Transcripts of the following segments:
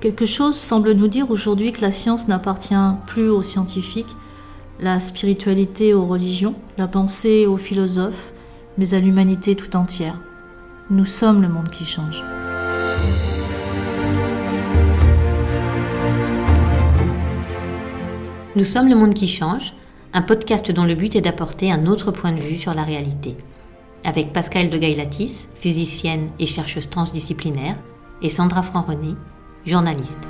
Quelque chose semble nous dire aujourd'hui que la science n'appartient plus aux scientifiques, la spiritualité aux religions, la pensée aux philosophes, mais à l'humanité tout entière. Nous sommes le monde qui change. Nous sommes le monde qui change, un podcast dont le but est d'apporter un autre point de vue sur la réalité. Avec Pascal de Gaillatis, physicienne et chercheuse transdisciplinaire, et Sandra Franc-René, journaliste.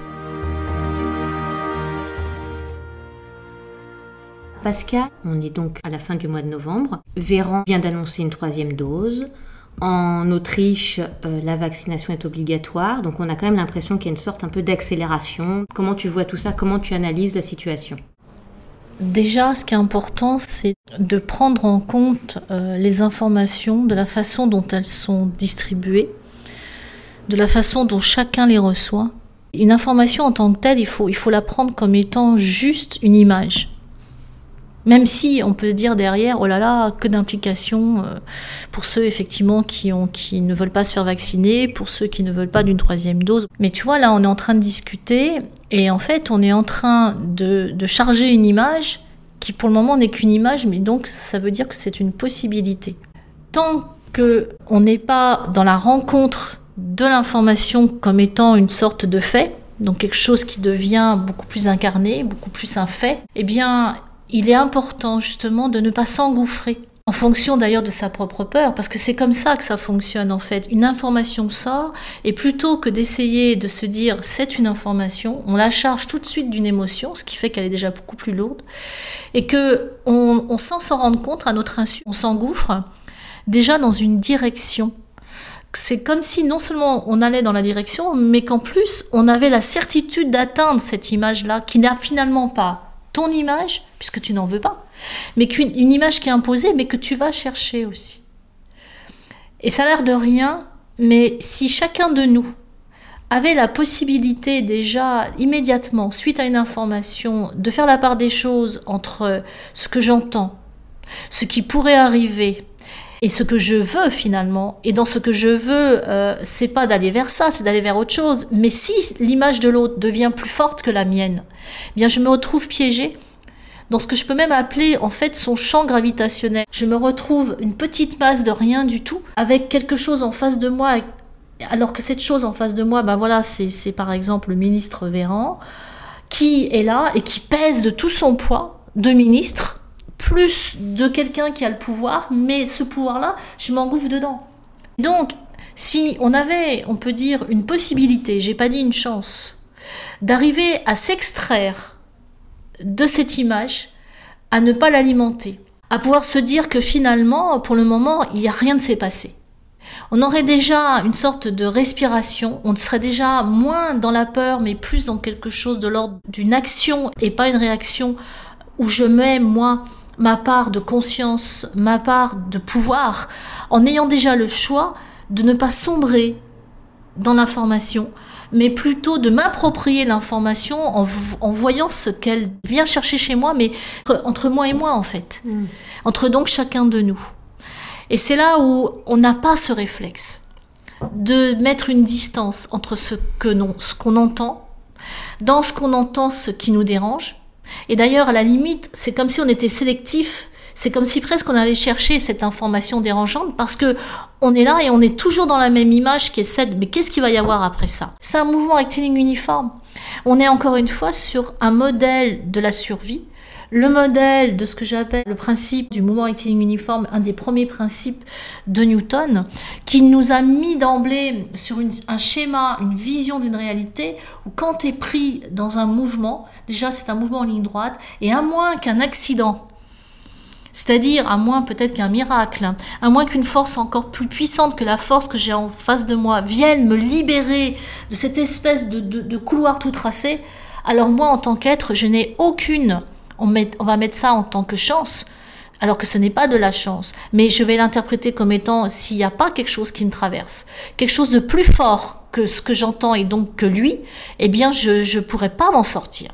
Pascal, on est donc à la fin du mois de novembre. Véran vient d'annoncer une troisième dose. En Autriche, euh, la vaccination est obligatoire, donc on a quand même l'impression qu'il y a une sorte un peu d'accélération. Comment tu vois tout ça? Comment tu analyses la situation? Déjà, ce qui est important, c'est de prendre en compte euh, les informations de la façon dont elles sont distribuées, de la façon dont chacun les reçoit. Une information en tant que telle, il faut, il faut la prendre comme étant juste une image. Même si on peut se dire derrière, oh là là, que d'implications euh, pour ceux effectivement qui, ont, qui ne veulent pas se faire vacciner, pour ceux qui ne veulent pas d'une troisième dose. Mais tu vois, là, on est en train de discuter et en fait, on est en train de, de charger une image qui pour le moment n'est qu'une image, mais donc ça veut dire que c'est une possibilité. Tant qu'on n'est pas dans la rencontre de l'information comme étant une sorte de fait, donc quelque chose qui devient beaucoup plus incarné, beaucoup plus un fait, eh bien, il est important justement de ne pas s'engouffrer en fonction d'ailleurs de sa propre peur, parce que c'est comme ça que ça fonctionne en fait. Une information sort, et plutôt que d'essayer de se dire c'est une information, on la charge tout de suite d'une émotion, ce qui fait qu'elle est déjà beaucoup plus lourde, et que on, on s'en rendre compte à notre insu, on s'engouffre déjà dans une direction. C'est comme si non seulement on allait dans la direction, mais qu'en plus on avait la certitude d'atteindre cette image-là, qui n'a finalement pas ton image, puisque tu n'en veux pas, mais qu'une une image qui est imposée, mais que tu vas chercher aussi. Et ça a l'air de rien, mais si chacun de nous avait la possibilité déjà immédiatement, suite à une information, de faire la part des choses entre ce que j'entends, ce qui pourrait arriver et ce que je veux finalement. Et dans ce que je veux, euh, c'est pas d'aller vers ça, c'est d'aller vers autre chose. Mais si l'image de l'autre devient plus forte que la mienne, eh bien je me retrouve piégée dans ce que je peux même appeler en fait son champ gravitationnel. Je me retrouve une petite masse de rien du tout avec quelque chose en face de moi alors que cette chose en face de moi, ben voilà, c'est par exemple le ministre Véran qui est là et qui pèse de tout son poids de ministre plus de quelqu'un qui a le pouvoir, mais ce pouvoir-là, je m'engouffre dedans. Donc, si on avait, on peut dire, une possibilité, j'ai pas dit une chance, d'arriver à s'extraire de cette image, à ne pas l'alimenter, à pouvoir se dire que finalement, pour le moment, il n'y a rien de s'est passé. On aurait déjà une sorte de respiration, on serait déjà moins dans la peur, mais plus dans quelque chose de l'ordre d'une action et pas une réaction où je mets, moi, ma part de conscience, ma part de pouvoir, en ayant déjà le choix de ne pas sombrer dans l'information, mais plutôt de m'approprier l'information en, voyant ce qu'elle vient chercher chez moi, mais entre, moi et moi en fait, mm. entre donc chacun de nous. Et c'est là où on n'a pas ce réflexe de mettre une distance entre ce que ce qu'on entend, dans ce qu'on entend, ce qui nous dérange, et d'ailleurs, à la limite, c'est comme si on était sélectif. C'est comme si presque on allait chercher cette information dérangeante parce que on est là et on est toujours dans la même image qui est celle. Mais qu'est-ce qu'il va y avoir après ça? C'est un mouvement rectiligne uniforme. On est encore une fois sur un modèle de la survie le modèle de ce que j'appelle le principe du mouvement rectiligne uniforme, un des premiers principes de Newton, qui nous a mis d'emblée sur un schéma, une vision d'une réalité où quand tu es pris dans un mouvement, déjà c'est un mouvement en ligne droite, et à moins qu'un accident c'est-à-dire, à moins peut-être qu'un miracle, à moins qu'une force encore plus puissante que la force que j'ai en face de moi vienne me libérer de cette espèce de, de couloir tout tracé, alors moi, en tant qu'être, je n'ai aucune on, va mettre ça en tant que chance, alors que ce n'est pas de la chance. Mais je vais l'interpréter comme étant s'il n'y a pas quelque chose qui me traverse, quelque chose de plus fort que ce que j'entends et donc que lui, eh bien je ne pourrais pas m'en sortir.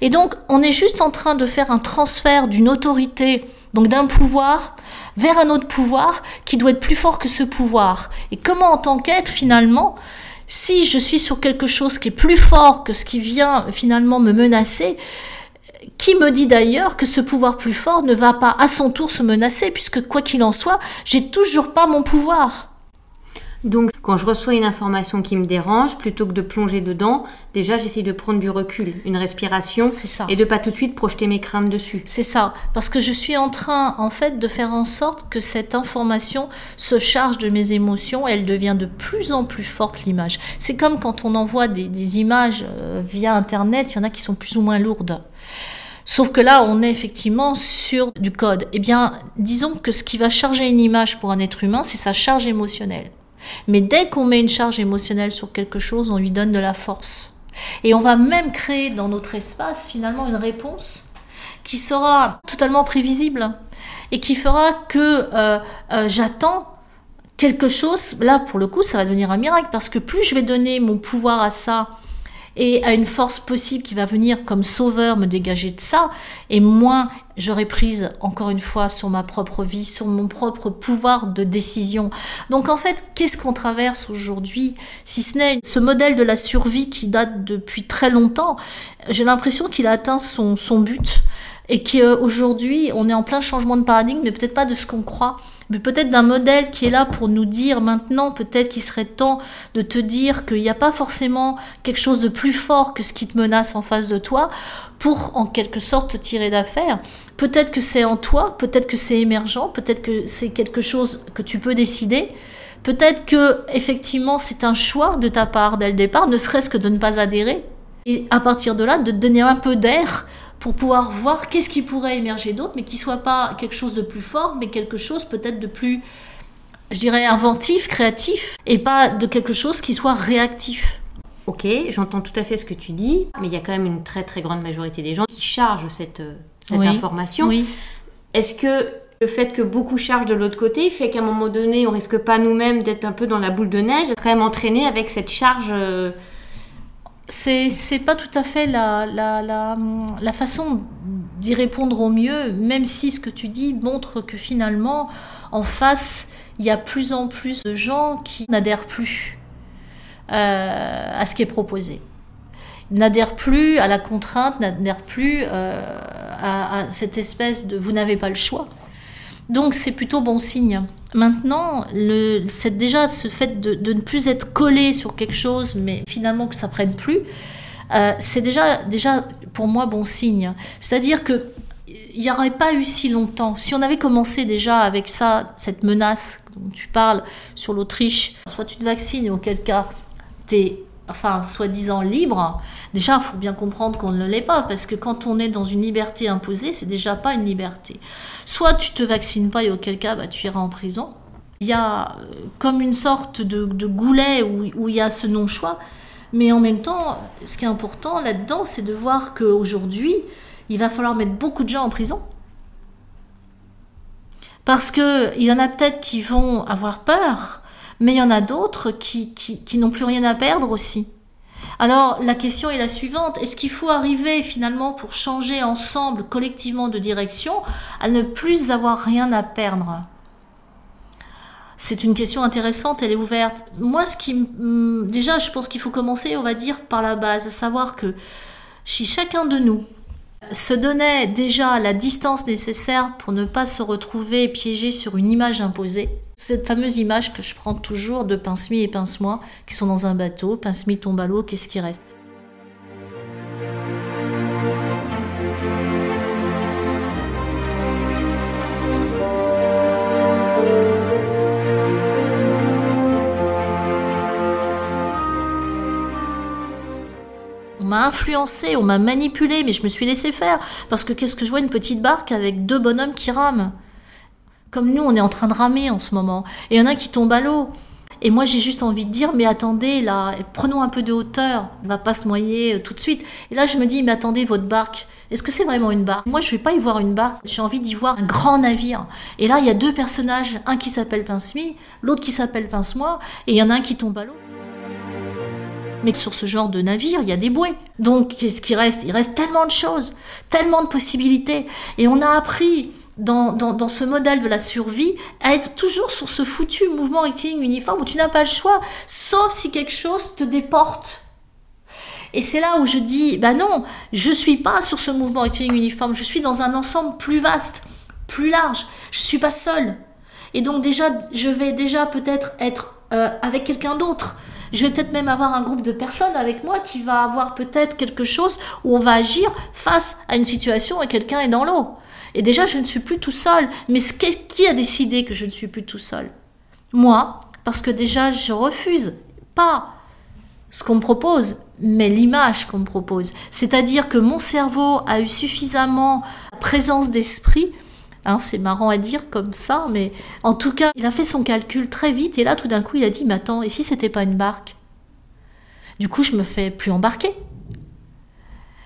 Et donc on est juste en train de faire un transfert d'une autorité, donc d'un pouvoir, vers un autre pouvoir qui doit être plus fort que ce pouvoir. Et comment en tant qu'être finalement, Si je suis sur quelque chose qui est plus fort que ce qui vient finalement me menacer, qui me dit d'ailleurs que ce pouvoir plus fort ne va pas à son tour se menacer, puisque quoi qu'il en soit, j'ai toujours pas mon pouvoir. Donc, quand je reçois une information qui me dérange, plutôt que de plonger dedans, déjà j'essaie de prendre du recul, une respiration, ça. et de pas tout de suite projeter mes craintes dessus. C'est ça, parce que je suis en train, en fait, de faire en sorte que cette information se charge de mes émotions, elle devient de plus en plus forte, l'image. C'est comme quand on envoie des, des images euh, via Internet, il y en a qui sont plus ou moins lourdes. Sauf que là, on est effectivement sur du code. Eh bien, disons que ce qui va charger une image pour un être humain, c'est sa charge émotionnelle. Mais dès qu'on met une charge émotionnelle sur quelque chose, on lui donne de la force. Et on va même créer dans notre espace finalement une réponse qui sera totalement prévisible et qui fera que euh, euh, j'attends quelque chose. Là, pour le coup, ça va devenir un miracle parce que plus je vais donner mon pouvoir à ça et à une force possible qui va venir comme sauveur me dégager de ça, et moins j'aurai prise encore une fois sur ma propre vie, sur mon propre pouvoir de décision. Donc en fait, qu'est-ce qu'on traverse aujourd'hui Si ce n'est ce modèle de la survie qui date depuis très longtemps, j'ai l'impression qu'il a atteint son, son but et qu'aujourd'hui on est en plein changement de paradigme, mais peut-être pas de ce qu'on croit mais peut-être d'un modèle qui est là pour nous dire maintenant, peut-être qu'il serait temps de te dire qu'il n'y a pas forcément quelque chose de plus fort que ce qui te menace en face de toi pour en quelque sorte te tirer d'affaire. Peut-être que c'est en toi, peut-être que c'est émergent, peut-être que c'est quelque chose que tu peux décider. Peut-être que effectivement c'est un choix de ta part dès le départ, ne serait-ce que de ne pas adhérer. Et à partir de là, de te donner un peu d'air pour pouvoir voir qu'est-ce qui pourrait émerger d'autre, mais qui soit pas quelque chose de plus fort, mais quelque chose peut-être de plus, je dirais, inventif, créatif, et pas de quelque chose qui soit réactif. Ok, j'entends tout à fait ce que tu dis, mais il y a quand même une très très grande majorité des gens qui chargent cette, euh, cette Oui, information. Oui. Est-ce que le fait que beaucoup chargent de l'autre côté fait qu'à un moment donné, on risque pas nous-mêmes d'être un peu dans la boule de neige, quand même entraîné avec cette charge euh, C'est, pas tout à fait la, façon d'y répondre au mieux, même si ce que tu dis montre que finalement, en face, il y a plus en plus de gens qui n'adhèrent plus euh, à ce qui est proposé. N'adhèrent plus à la contrainte, n'adhèrent plus euh, à cette espèce de vous n'avez pas le choix. Donc c'est plutôt bon signe. Maintenant, c'est déjà ce fait de, de ne plus être collé sur quelque chose, mais finalement que ça prenne plus, euh, c'est déjà, déjà pour moi bon signe. C'est-à-dire que il n'y aurait pas eu si longtemps, si on avait commencé déjà avec ça, cette menace dont tu parles sur l'Autriche, soit tu te vaccines, auquel cas tu es enfin, soi-disant libre, déjà, il faut bien comprendre qu'on ne l'est pas, parce que quand on est dans une liberté imposée, c'est déjà pas une liberté. Soit tu te vaccines pas, et auquel cas, bah, tu iras en prison. Il y a euh, comme une sorte de, de goulet où, où il y a ce non-choix, mais en même temps, ce qui est important là-dedans, c'est de voir qu'aujourd'hui, il va falloir mettre beaucoup de gens en prison. Parce qu'il y en a peut-être qui vont avoir peur, mais il y en a d'autres qui, qui, n'ont plus rien à perdre aussi. Alors la question est la suivante, est-ce qu'il faut arriver finalement pour changer ensemble, collectivement de direction, à ne plus avoir rien à perdre? C'est une question intéressante, elle est ouverte. Moi, ce qui, déjà, je pense qu'il faut commencer, on va dire, par la base, à savoir que si chacun de nous se donnait déjà la distance nécessaire pour ne pas se retrouver piégé sur une image imposée, cette fameuse image que je prends toujours de pince-mi et pince-moi qui sont dans un bateau, pince-mi tombe à l'eau, qu'est-ce qui reste? M'a influencé, on m'a manipulé, mais je me suis laissé faire. Parce que qu'est-ce que je vois une petite barque avec deux bonhommes qui rament Comme nous, on est en train de ramer en ce moment. Et il y en a qui tombent à l'eau. Et moi, j'ai juste envie de dire, mais attendez, là, prenons un peu de hauteur. On va pas se noyer euh, tout de suite. Et là, je me dis, mais attendez, votre barque, est-ce que c'est vraiment une barque? Moi, je vais pas y voir une barque. J'ai envie d'y voir un grand navire. Et là, il y a deux personnages, un qui s'appelle Pince-Mi, l'autre qui s'appelle Pince-moi, et il y en a un qui tombe à l'eau. Mais sur ce genre de navire, il y a des bouées. Donc, qu'est-ce qui reste? Il reste tellement de choses, tellement de possibilités. Et on a appris dans, dans, ce modèle de la survie à être toujours sur ce foutu mouvement rectiligne uniforme où tu n'as pas le choix, sauf si quelque chose te déporte. Et c'est là où je dis, bah non, je suis pas sur ce mouvement rectiligne uniforme, je suis dans un ensemble plus vaste, plus large. Je suis pas seule. Et donc déjà, je vais déjà peut-être être, euh, avec quelqu'un d'autre. Je vais peut-être même avoir un groupe de personnes avec moi qui va avoir peut-être quelque chose où on va agir face à une situation et quelqu'un est dans l'eau. Et déjà, je ne suis plus tout seul. Mais qui a décidé que je ne suis plus tout seul? Moi, parce que déjà, je refuse pas ce qu'on me propose, mais l'image qu'on me propose. C'est-à-dire que mon cerveau a eu suffisamment présence d'esprit. Hein, c'est marrant à dire comme ça, mais en tout cas, il a fait son calcul très vite et là, tout d'un coup, il a dit, mais attends, et si c'était pas une barque? Du coup, je me fais plus embarquer.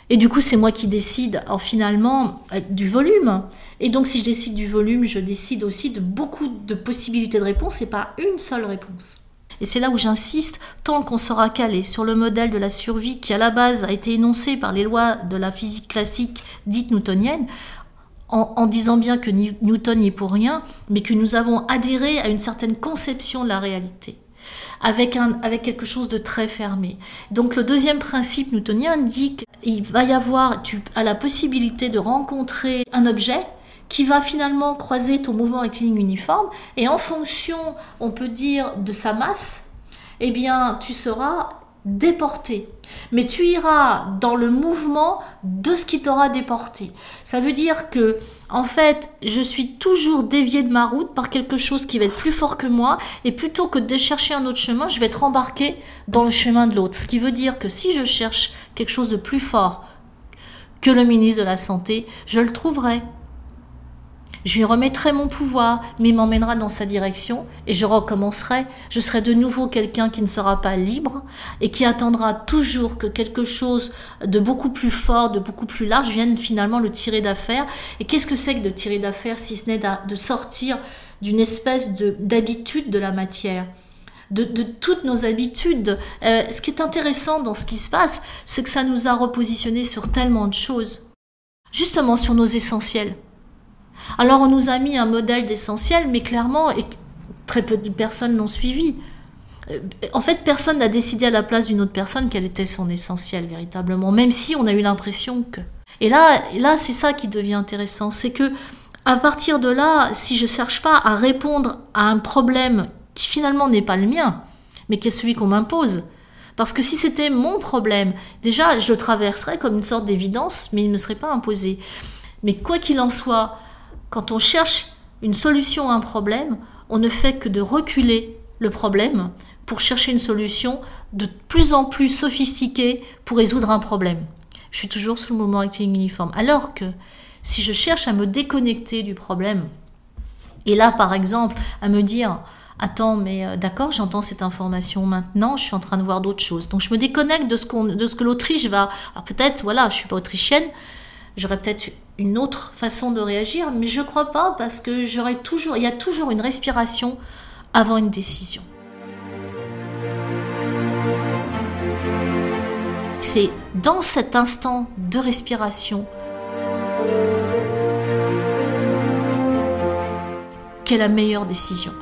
Et du coup, c'est moi qui décide en finalement euh, du volume. Et donc, si je décide du volume, je décide aussi de beaucoup de possibilités de réponse et pas une seule réponse. Et c'est là où j'insiste, tant qu'on sera calé sur le modèle de la survie qui à la base a été énoncé par les lois de la physique classique dite newtonienne, en, disant bien que Newton n'y est pour rien, mais que nous avons adhéré à une certaine conception de la réalité avec, un, avec quelque chose de très fermé. Donc le deuxième principe newtonien dit qu'il va y avoir, tu as la possibilité de rencontrer un objet qui va finalement croiser ton mouvement rectiligne uniforme et en fonction, on peut dire, de sa masse, eh bien, tu seras déporté. Mais tu iras dans le mouvement de ce qui t'aura déporté. Ça veut dire que, en fait, je suis toujours dévié de ma route par quelque chose qui va être plus fort que moi, et plutôt que de chercher un autre chemin, je vais être embarqué dans le chemin de l'autre. Ce qui veut dire que si je cherche quelque chose de plus fort que le ministre de la Santé, je le trouverai. Je lui remettrai mon pouvoir, mais il m'emmènera dans sa direction et je recommencerai. Je serai de nouveau quelqu'un qui ne sera pas libre et qui attendra toujours que quelque chose de beaucoup plus fort, de beaucoup plus large vienne finalement le tirer d'affaire. Et qu'est-ce que c'est que de tirer d'affaire si ce n'est de sortir d'une espèce d'habitude de, la matière? De, toutes nos habitudes. Euh, ce qui est intéressant dans ce qui se passe, c'est que ça nous a repositionnés sur tellement de choses. Justement sur nos essentiels. Alors on nous a mis un modèle d'essentiel, mais clairement, et très peu de personnes l'ont suivi. Euh, en fait, personne n'a décidé à la place d'une autre personne quel était son essentiel véritablement, même si on a eu l'impression que. Et là, là, c'est ça qui devient intéressant, c'est que à partir de là, si je cherche pas à répondre à un problème qui finalement n'est pas le mien, mais qui est celui qu'on m'impose, parce que si c'était mon problème, déjà, je le traverserais comme une sorte d'évidence, mais il ne me serait pas imposé. Mais quoi qu'il en soit, quand on cherche une solution à un problème, on ne fait que de reculer le problème pour chercher une solution de plus en plus sophistiquée pour résoudre un problème. Je suis toujours sous le moment acting uniforme. Alors que si je cherche à me déconnecter du problème, et là par exemple à me dire Attends, mais euh, d'accord, j'entends cette information maintenant, je suis en train de voir d'autres choses. Donc je me déconnecte de ce, de ce que l'Autriche va. Alors peut-être, voilà, je suis pas autrichienne, j'aurais peut-être une autre façon de réagir, mais je crois pas parce que j'aurais il y a toujours une respiration avant une décision. C'est dans cet instant de respiration qu'est la meilleure décision.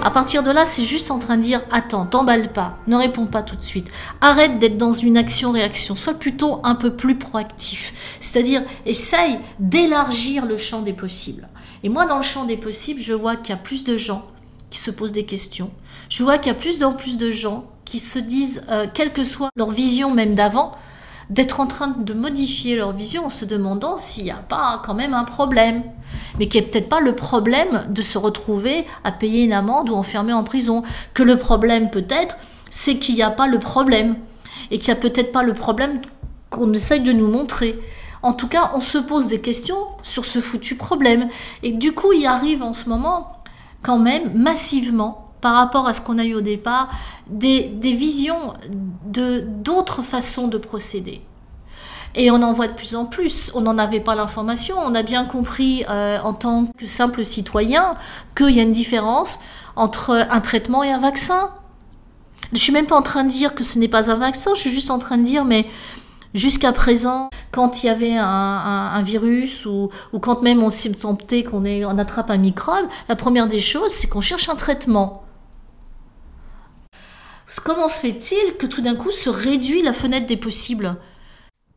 À partir de là, c'est juste en train de dire attends, t'emballe pas, ne réponds pas tout de suite. Arrête d'être dans une action-réaction, sois plutôt un peu plus proactif. C'est-à-dire, essaye d'élargir le champ des possibles. Et moi, dans le champ des possibles, je vois qu'il y a plus de gens qui se posent des questions. Je vois qu'il y a plus en plus de gens qui se disent, euh, quelle que soit leur vision même d'avant, d'être en train de modifier leur vision en se demandant s'il n'y a pas quand même un problème mais qui n'est peut-être pas le problème de se retrouver à payer une amende ou enfermé en prison. Que le problème peut-être, c'est qu'il n'y a pas le problème, et qu'il n'y a peut-être pas le problème qu'on essaye de nous montrer. En tout cas, on se pose des questions sur ce foutu problème. Et du coup, il arrive en ce moment, quand même, massivement, par rapport à ce qu'on a eu au départ, des, des visions de d'autres façons de procéder. Et on en voit de plus en plus. On n'en avait pas l'information. On a bien compris euh, en tant que simple citoyen qu'il y a une différence entre un traitement et un vaccin. Je suis même pas en train de dire que ce n'est pas un vaccin. Je suis juste en train de dire, mais jusqu'à présent, quand il y avait un, virus ou, quand même on s'est sentait qu'on on attrape un microbe, la première des choses, c'est qu'on cherche un traitement. Comment se fait-il que tout d'un coup se réduit la fenêtre des possibles?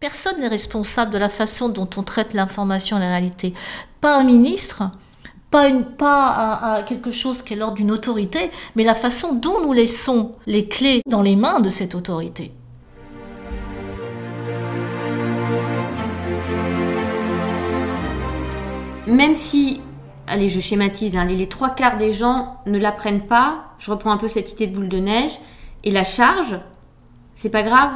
Personne n'est responsable de la façon dont on traite l'information et la réalité. Pas un ministre, pas, quelque chose qui est l'ordre d'une autorité, mais la façon dont nous laissons les clés dans les mains de cette autorité. Même si, allez, je schématise, hein, les trois quarts des gens ne l'apprennent pas, je reprends un peu cette idée de boule de neige, et la charge, c'est pas grave.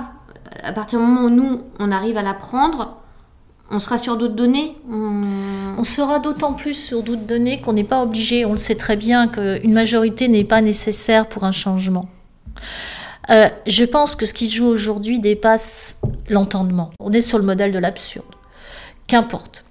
À partir du moment où nous, on arrive à l'apprendre, on sera sur d'autres données on... sera d'autant plus sur d'autres données qu'on n'est pas obligé, on le sait très bien, qu'une majorité n'est pas nécessaire pour un changement. Euh, je pense que ce qui se joue aujourd'hui dépasse l'entendement. On est sur le modèle de l'absurde. Qu'importe.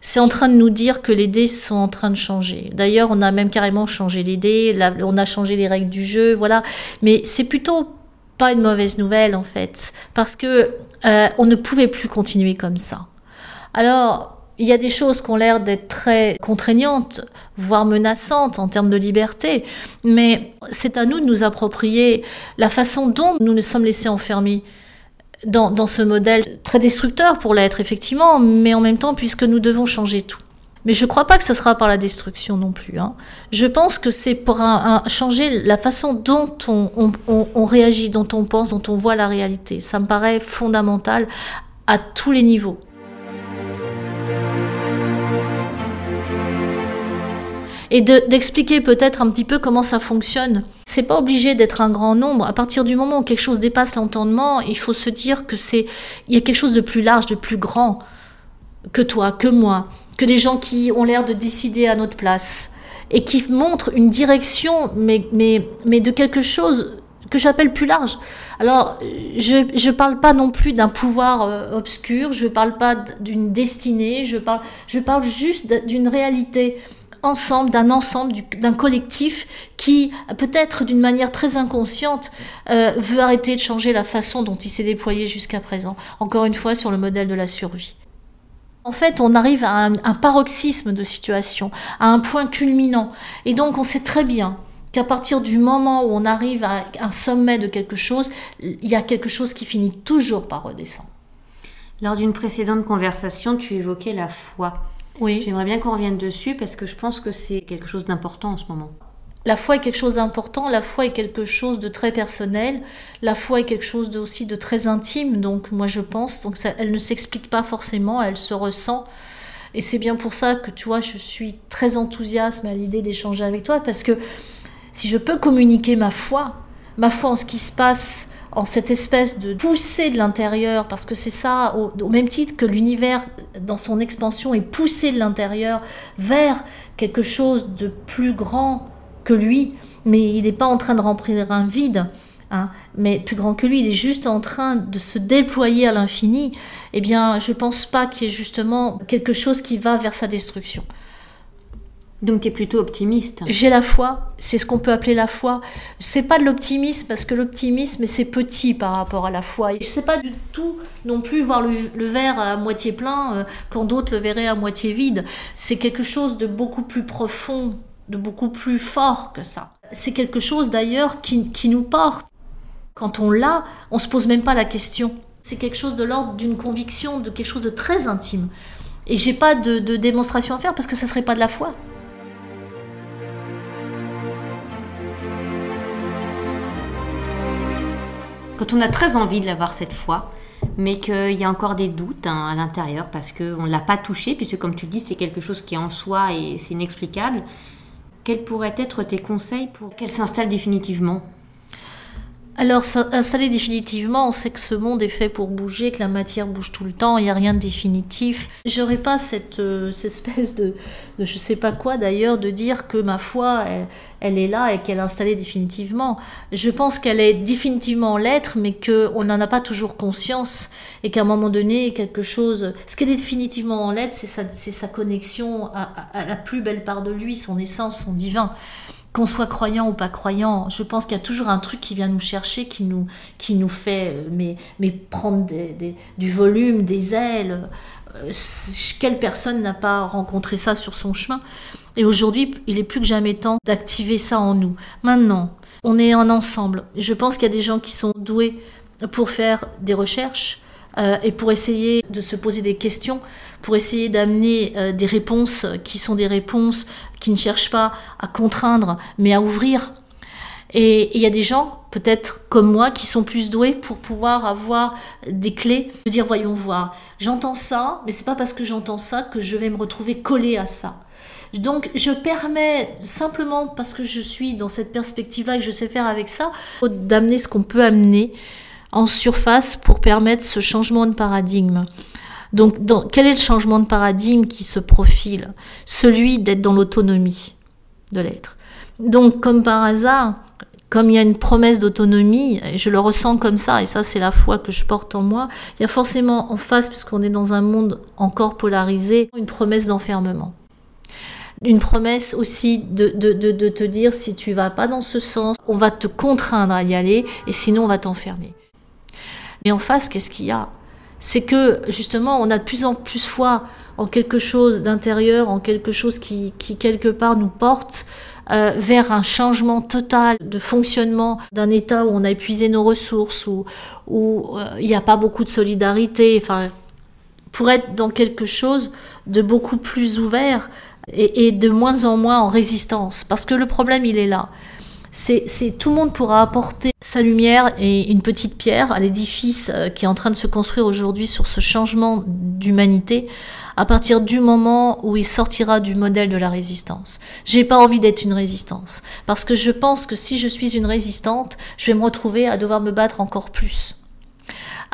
C'est en train de nous dire que les dés sont en train de changer. D'ailleurs, on a même carrément changé les dés, on a changé les règles du jeu, voilà. Mais c'est plutôt pas une mauvaise nouvelle en fait, parce que euh, on ne pouvait plus continuer comme ça. Alors, il y a des choses qui ont l'air d'être très contraignantes, voire menaçantes en termes de liberté, mais c'est à nous de nous approprier la façon dont nous nous sommes laissés enfermer dans, ce modèle très destructeur pour l'être, effectivement, mais en même temps, puisque nous devons changer tout. Mais je ne crois pas que ce sera par la destruction non plus. Hein. Je pense que c'est pour changer la façon dont on, réagit, dont on pense, dont on voit la réalité. Ça me paraît fondamental à tous les niveaux. et d'expliquer peut-être un petit peu comment ça fonctionne. C'est pas obligé d'être un grand nombre. À partir du moment où quelque chose dépasse l'entendement, il faut se dire que c'est il y a quelque chose de plus large, de plus grand que toi, que moi, que des gens qui ont l'air de décider à notre place et qui montrent une direction, mais, mais, mais de quelque chose que j'appelle plus large. Alors, je ne parle pas non plus d'un pouvoir euh, obscur, je ne parle pas d'une destinée, je parle, je parle juste d'une réalité ensemble, d'un ensemble, d'un collectif qui, peut-être d'une manière très inconsciente, euh, veut arrêter de changer la façon dont il s'est déployé jusqu'à présent. Encore une fois, sur le modèle de la survie. En fait, on arrive à un, paroxysme de situation, à un point culminant. Et donc, on sait très bien qu'à partir du moment où on arrive à un sommet de quelque chose, il y a quelque chose qui finit toujours par redescendre. Lors d'une précédente conversation, tu évoquais la foi. Oui. J'aimerais bien qu'on revienne dessus parce que je pense que c'est quelque chose d'important en ce moment. La foi est quelque chose d'important, la foi est quelque chose de très personnel, la foi est quelque chose aussi de très intime, donc moi je pense, donc elle ne s'explique pas forcément, elle se ressent. Et c'est bien pour ça que tu vois, je suis très enthousiaste à l'idée d'échanger avec toi, parce que si je peux communiquer ma foi, ma foi en ce qui se passe en cette espèce de poussée de l'intérieur, parce que c'est ça, au, même titre que l'univers dans son expansion est poussé de l'intérieur vers quelque chose de plus grand que lui, mais il n'est pas en train de remplir un vide, hein, mais plus grand que lui, il est juste en train de se déployer à l'infini, eh bien, je pense pas qu'il y ait justement quelque chose qui va vers sa destruction. Donc tu es plutôt optimiste. J'ai la foi, c'est ce qu'on peut appeler la foi. C'est pas de l'optimisme parce que l'optimisme c'est petit par rapport à la foi. Je sais pas du tout non plus voir le, verre à moitié plein euh, quand d'autres le verraient à moitié vide. C'est quelque chose de beaucoup plus profond, de beaucoup plus fort que ça. C'est quelque chose d'ailleurs qui, qui nous porte. Quand on l'a, on se pose même pas la question. C'est quelque chose de l'ordre d'une conviction, de quelque chose de très intime. Et j'ai pas de, de démonstration à faire parce que ça serait pas de la foi. quand on a très envie de l'avoir cette fois, mais qu'il y a encore des doutes hein, à l'intérieur parce qu'on ne l'a pas touché, puisque comme tu le dis, c'est quelque chose qui est en soi et c'est inexplicable. Quels pourraient être tes conseils pour qu'elle s'installe définitivement? Alors, installer définitivement, on sait que ce monde est fait pour bouger, que la matière bouge tout le temps, il n'y a rien de définitif. J'aurais pas cette, euh, espèce de, de, je sais pas quoi d'ailleurs, de dire que ma foi, elle, est là et qu'elle est installée définitivement. Je pense qu'elle est définitivement l'être, mais qu'on n'en a pas toujours conscience et qu'à un moment donné, quelque chose. Ce qui est définitivement en l'être, c'est sa, sa connexion à, à la plus belle part de lui, son essence, son divin qu'on soit croyant ou pas croyant, je pense qu'il y a toujours un truc qui vient nous chercher, qui nous, qui nous fait euh, mais, mais prendre du volume, des ailes. Euh, quelle personne n'a pas rencontré ça sur son chemin? Et aujourd'hui, il est plus que jamais temps d'activer ça en nous. Maintenant, on est en ensemble. Je pense qu'il y a des gens qui sont doués pour faire des recherches, euh, et pour essayer de se poser des questions, pour essayer d'amener euh, des réponses qui sont des réponses qui ne cherchent pas à contraindre, mais à ouvrir. Et il y a des gens, peut-être comme moi, qui sont plus doués pour pouvoir avoir des clés, de dire voyons voir, j'entends ça, mais c'est pas parce que j'entends ça que je vais me retrouver collé à ça. Donc je permets simplement parce que je suis dans cette perspective-là et que je sais faire avec ça, d'amener ce qu'on peut amener en surface pour permettre ce changement de paradigme. Donc, quel est le changement de paradigme qui se profile? Celui d'être dans l'autonomie de l'être. Donc, comme par hasard, comme il y a une promesse d'autonomie, je le ressens comme ça, et ça c'est la foi que je porte en moi, il y a forcément en face, puisqu'on est dans un monde encore polarisé, une promesse d'enfermement. Une promesse aussi de, de, te dire si tu vas pas dans ce sens, on va te contraindre à y aller, et sinon on va t'enfermer. Mais en face, qu'est-ce qu'il y a? C'est que justement, on a de plus en plus foi en quelque chose d'intérieur, en quelque chose qui, quelque part nous porte euh, vers un changement total de fonctionnement d'un État où on a épuisé nos ressources, où, euh, il n'y a pas beaucoup de solidarité, enfin, pour être dans quelque chose de beaucoup plus ouvert et de moins en moins en résistance. Parce que le problème, il est là c'est tout le monde pourra apporter sa lumière et une petite pierre à l'édifice euh, qui est en train de se construire aujourd'hui sur ce changement d'humanité à partir du moment où il sortira du modèle de la résistance. J'ai pas envie d'être une résistance parce que je pense que si je suis une résistante, je vais me retrouver à devoir me battre encore plus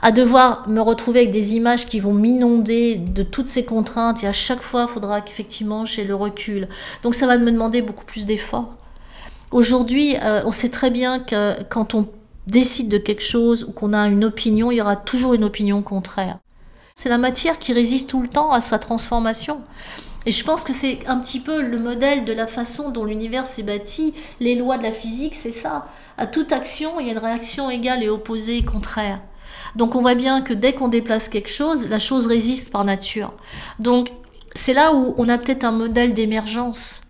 à devoir me retrouver avec des images qui vont m'inonder de toutes ces contraintes et à chaque fois, il faudra qu'effectivement j'ai le recul. Donc ça va me demander beaucoup plus d'efforts. Aujourd'hui, euh, on sait très bien que quand on décide de quelque chose ou qu'on a une opinion, il y aura toujours une opinion contraire. C'est la matière qui résiste tout le temps à sa transformation. Et je pense que c'est un petit peu le modèle de la façon dont l'univers s'est bâti. Les lois de la physique, c'est ça. À toute action, il y a une réaction égale et opposée et contraire. Donc on voit bien que dès qu'on déplace quelque chose, la chose résiste par nature. Donc c'est là où on a peut-être un modèle d'émergence.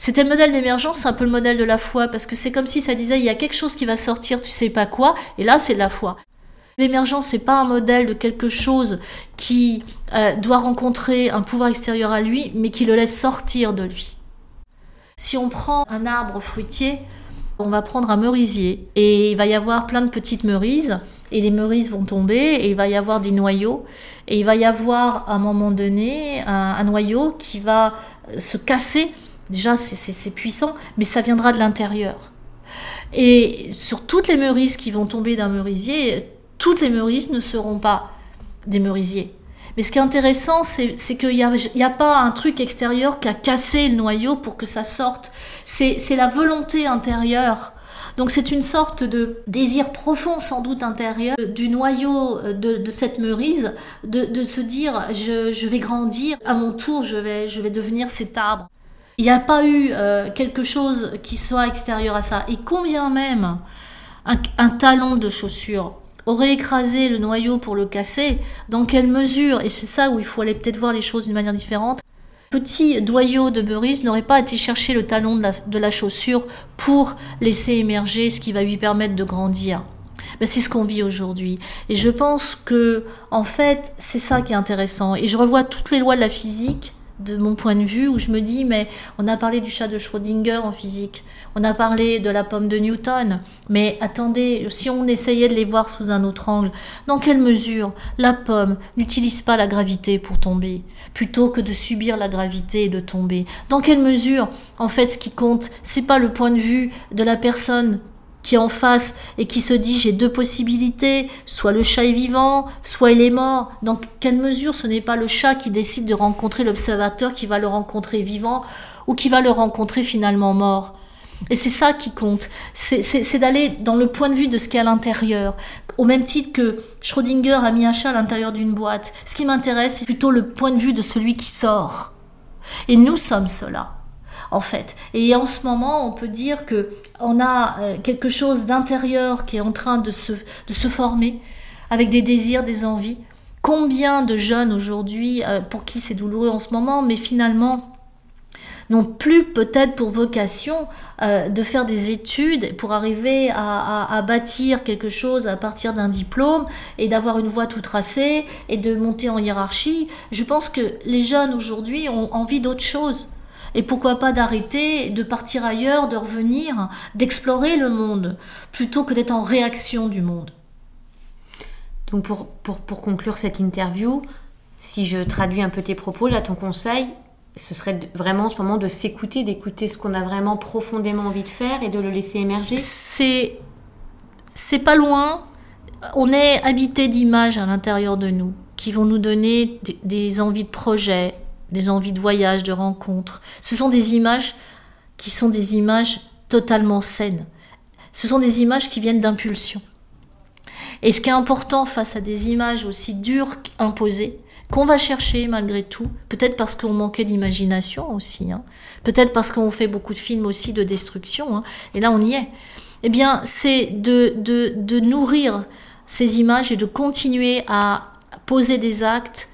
C'était le modèle d'émergence, un peu le modèle de la foi, parce que c'est comme si ça disait il y a quelque chose qui va sortir, tu sais pas quoi, et là c'est la foi. L'émergence, c'est pas un modèle de quelque chose qui euh, doit rencontrer un pouvoir extérieur à lui, mais qui le laisse sortir de lui. Si on prend un arbre fruitier, on va prendre un merisier et il va y avoir plein de petites merises et les merises vont tomber et il va y avoir des noyaux et il va y avoir à un moment donné un noyau qui va se casser Déjà, c'est puissant, mais ça viendra de l'intérieur. Et sur toutes les meurises qui vont tomber d'un merisier, toutes les meurises ne seront pas des merisiers. Mais ce qui est intéressant, c'est qu'il n'y a, a, pas un truc extérieur qui a cassé le noyau pour que ça sorte. C'est la volonté intérieure. Donc c'est une sorte de désir profond, sans doute intérieur, du noyau de, cette meurise, de, se dire je, vais grandir, à mon tour je vais devenir cet arbre. Il n'y a pas eu euh, quelque chose qui soit extérieur à ça. Et combien même un, talon de chaussure aurait écrasé le noyau pour le casser, dans quelle mesure, et c'est ça où il faut aller peut-être voir les choses d'une manière différente, petit doyau de Beris n'aurait pas été chercher le talon de la, de la, chaussure pour laisser émerger ce qui va lui permettre de grandir. Ben, c'est ce qu'on vit aujourd'hui. Et je pense que, en fait, c'est ça qui est intéressant. Et je revois toutes les lois de la physique de mon point de vue où je me dis mais on a parlé du chat de Schrödinger en physique, on a parlé de la pomme de Newton, mais attendez, si on essayait de les voir sous un autre angle, dans quelle mesure la pomme n'utilise pas la gravité pour tomber, plutôt que de subir la gravité et de tomber? Dans quelle mesure, en fait, ce qui compte, c'est pas le point de vue de la personne qui en face et qui se dit j'ai deux possibilités, soit le chat est vivant, soit il est mort. Dans quelle mesure ce n'est pas le chat qui décide de rencontrer l'observateur qui va le rencontrer vivant ou qui va le rencontrer finalement mort? Et c'est ça qui compte, c'est d'aller dans le point de vue de ce qu'il à l'intérieur. Au même titre que Schrödinger a mis un chat à l'intérieur d'une boîte. Ce qui m'intéresse, c'est plutôt le point de vue de celui qui sort. Et nous sommes cela. en fait. Et en ce moment, on peut dire que on a euh, quelque chose d'intérieur qui est en train de se, de se former, avec des désirs, des envies. Combien de jeunes aujourd'hui, euh, pour qui c'est douloureux en ce moment, mais finalement n'ont plus peut-être pour vocation euh, de faire des études pour arriver à, bâtir quelque chose à partir d'un diplôme et d'avoir une voie tout tracée et de monter en hiérarchie? Je pense que les jeunes aujourd'hui ont envie d'autre chose. Et pourquoi pas d'arrêter, de partir ailleurs, de revenir, d'explorer le monde, plutôt que d'être en réaction du monde. Donc pour, pour, pour conclure cette interview, si je traduis un peu tes propos, là, ton conseil, ce serait vraiment en ce moment de s'écouter, d'écouter ce qu'on a vraiment profondément envie de faire et de le laisser émerger C'est c'est pas loin. On est habité d'images à l'intérieur de nous qui vont nous donner des, envies de projet, des envies de voyage, de rencontres. Ce sont des images qui sont des images totalement saines. Ce sont des images qui viennent d'impulsion. Et ce qui est important face à des images aussi dures imposées, qu'on va chercher malgré tout, peut-être parce qu'on manquait d'imagination aussi, hein. peut-être parce qu'on fait beaucoup de films aussi de destruction, hein. et là on y est, eh bien c'est de, de, nourrir ces images et de continuer à poser des actes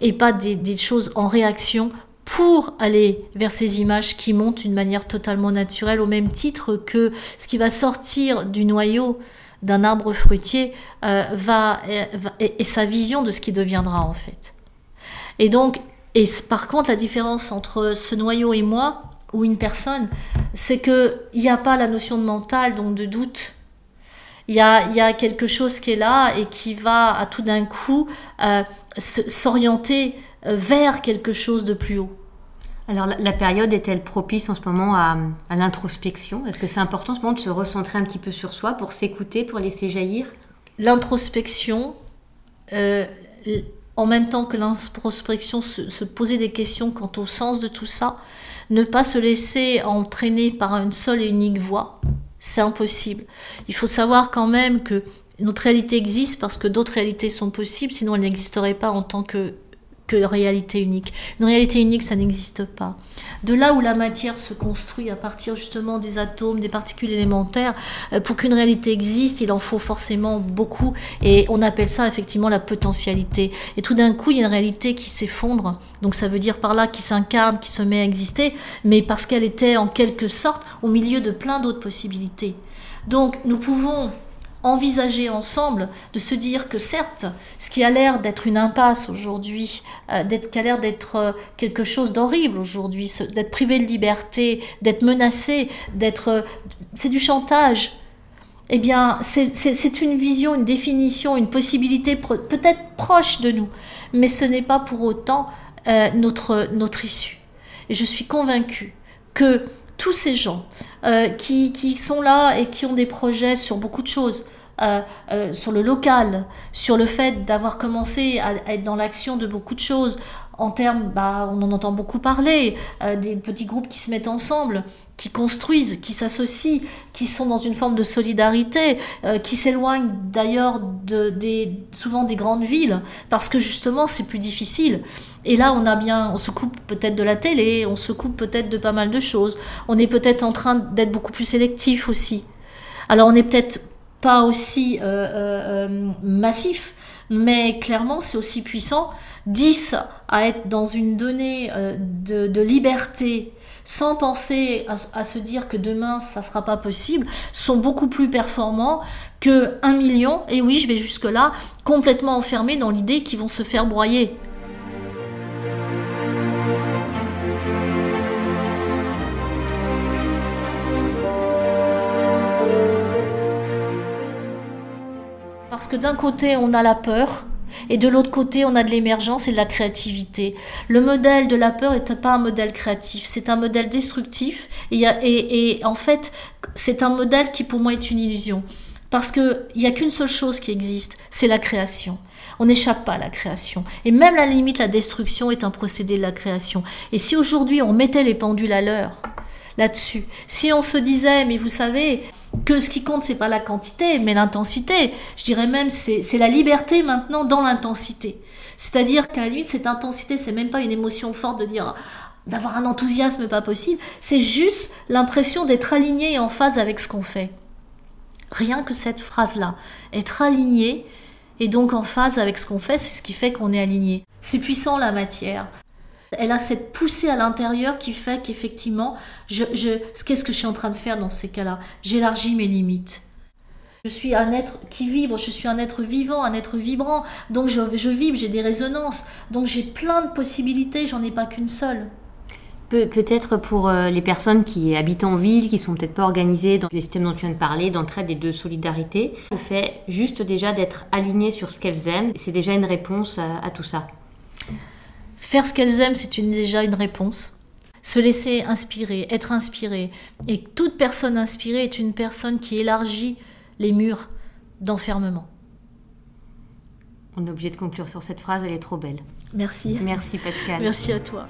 et pas des, choses en réaction pour aller vers ces images qui montent d'une manière totalement naturelle, au même titre que ce qui va sortir du noyau d'un arbre fruitier euh, va, va, et sa vision de ce qui deviendra en fait. Et donc, et par contre, la différence entre ce noyau et moi, ou une personne, c'est qu'il n'y a pas la notion de mental, donc de doute. Il y a, y a, quelque chose qui est là et qui va à tout d'un coup euh, s'orienter euh, vers quelque chose de plus haut. Alors la, période est-elle propice en ce moment à, l'introspection? Est-ce que c'est important en ce moment de se recentrer un petit peu sur soi pour s'écouter, pour laisser jaillir? L'introspection, euh, en même temps que l'introspection, se, poser des questions quant au sens de tout ça, ne pas se laisser entraîner par une seule et unique voix, c'est impossible. Il faut savoir quand même que notre réalité existe parce que d'autres réalités sont possibles, sinon elle n'existerait pas en tant que réalité unique. Une réalité unique, ça n'existe pas. De là où la matière se construit à partir justement des atomes, des particules élémentaires, euh, pour qu'une réalité existe, il en faut forcément beaucoup. Et on appelle ça effectivement la potentialité. Et tout d'un coup, il y a une réalité qui s'effondre. Donc ça veut dire par là qui s'incarne, qui se met à exister, mais parce qu'elle était en quelque sorte au milieu de plein d'autres possibilités. Donc nous pouvons envisager ensemble de se dire que certes, ce qui a l'air d'être une impasse aujourd'hui, euh, d'être, qui a l'air d'être euh, quelque chose d'horrible aujourd'hui, d'être privé de liberté, d'être menacé, d'être, euh, c'est du chantage. Eh bien, c'est, une vision, une définition, une possibilité peut-être proche de nous, mais ce n'est pas pour autant notre, notre issue. Et je suis convaincue que tous ces gens euh, qui, qui, sont là et qui ont des projets sur beaucoup de choses, euh, euh, sur le local, sur le fait d'avoir commencé à, être dans l'action de beaucoup de choses, en termes, bah, on en entend beaucoup parler, des petits groupes qui se mettent ensemble, qui construisent, qui s'associent, qui sont dans une forme de solidarité, qui s'éloignent d'ailleurs souvent des grandes villes, parce que justement c'est plus difficile. Et là, on a bien, on se coupe peut-être de la télé, on se coupe peut-être de pas mal de choses. On est peut-être en train d'être beaucoup plus sélectif aussi. Alors, on n'est peut-être pas aussi euh, euh, euh, massif, mais clairement, c'est aussi puissant. 10 à être dans une donnée de, liberté sans penser à, se dire que demain ça sera pas possible, sont beaucoup plus performants que un million, et oui je vais jusque là, complètement enfermés dans l'idée qu'ils vont se faire broyer. Parce que d'un côté, on a la peur, et de l'autre côté, on a de l'émergence et de la créativité. Le modèle de la peur n'est pas un modèle créatif, c'est un modèle destructif. Et, en fait, c'est un modèle qui pour moi est une illusion. Parce qu'il n'y a qu'une seule chose qui existe, c'est la création. On n'échappe pas à la création. Et même la limite, la destruction est un procédé de la création. Et si aujourd'hui on mettait les pendules à l'heure là-dessus, si on se disait, mais vous savez, que ce qui compte, c'est pas la quantité, mais l'intensité. Je dirais même, c'est la liberté maintenant dans l'intensité. C'est-à-dire qu'à la limite, cette intensité, c'est même pas une émotion forte de dire d'avoir un enthousiasme pas possible, c'est juste l'impression d'être aligné et en phase avec ce qu'on fait. Rien que cette phrase-là, être aligné et donc en phase avec ce qu'on fait, c'est ce qui fait qu'on est aligné. C'est puissant la matière. Elle a cette poussée à l'intérieur qui fait qu'effectivement, je, qu'est-ce que je suis en train de faire dans ces cas-là? J'élargis mes limites. Je suis un être qui vibre, je suis un être vivant, un être vibrant. Donc je, vibre, j'ai des résonances. Donc j'ai plein de possibilités, j'en ai pas qu'une seule. Peut-être pour euh, les personnes qui habitent en ville, qui sont peut-être pas organisées dans les systèmes dont tu viens de parler, d'entraide et de solidarité, le fait juste déjà d'être alignées sur ce qu'elles aiment, c'est déjà une réponse à, tout ça. Faire ce qu'elles aiment, c'est déjà une réponse. Se laisser inspirer, être inspiré. Et toute personne inspirée est une personne qui élargit les murs d'enfermement. On est obligé de conclure sur cette phrase, elle est trop belle. Merci. Merci Pascal. Merci à toi.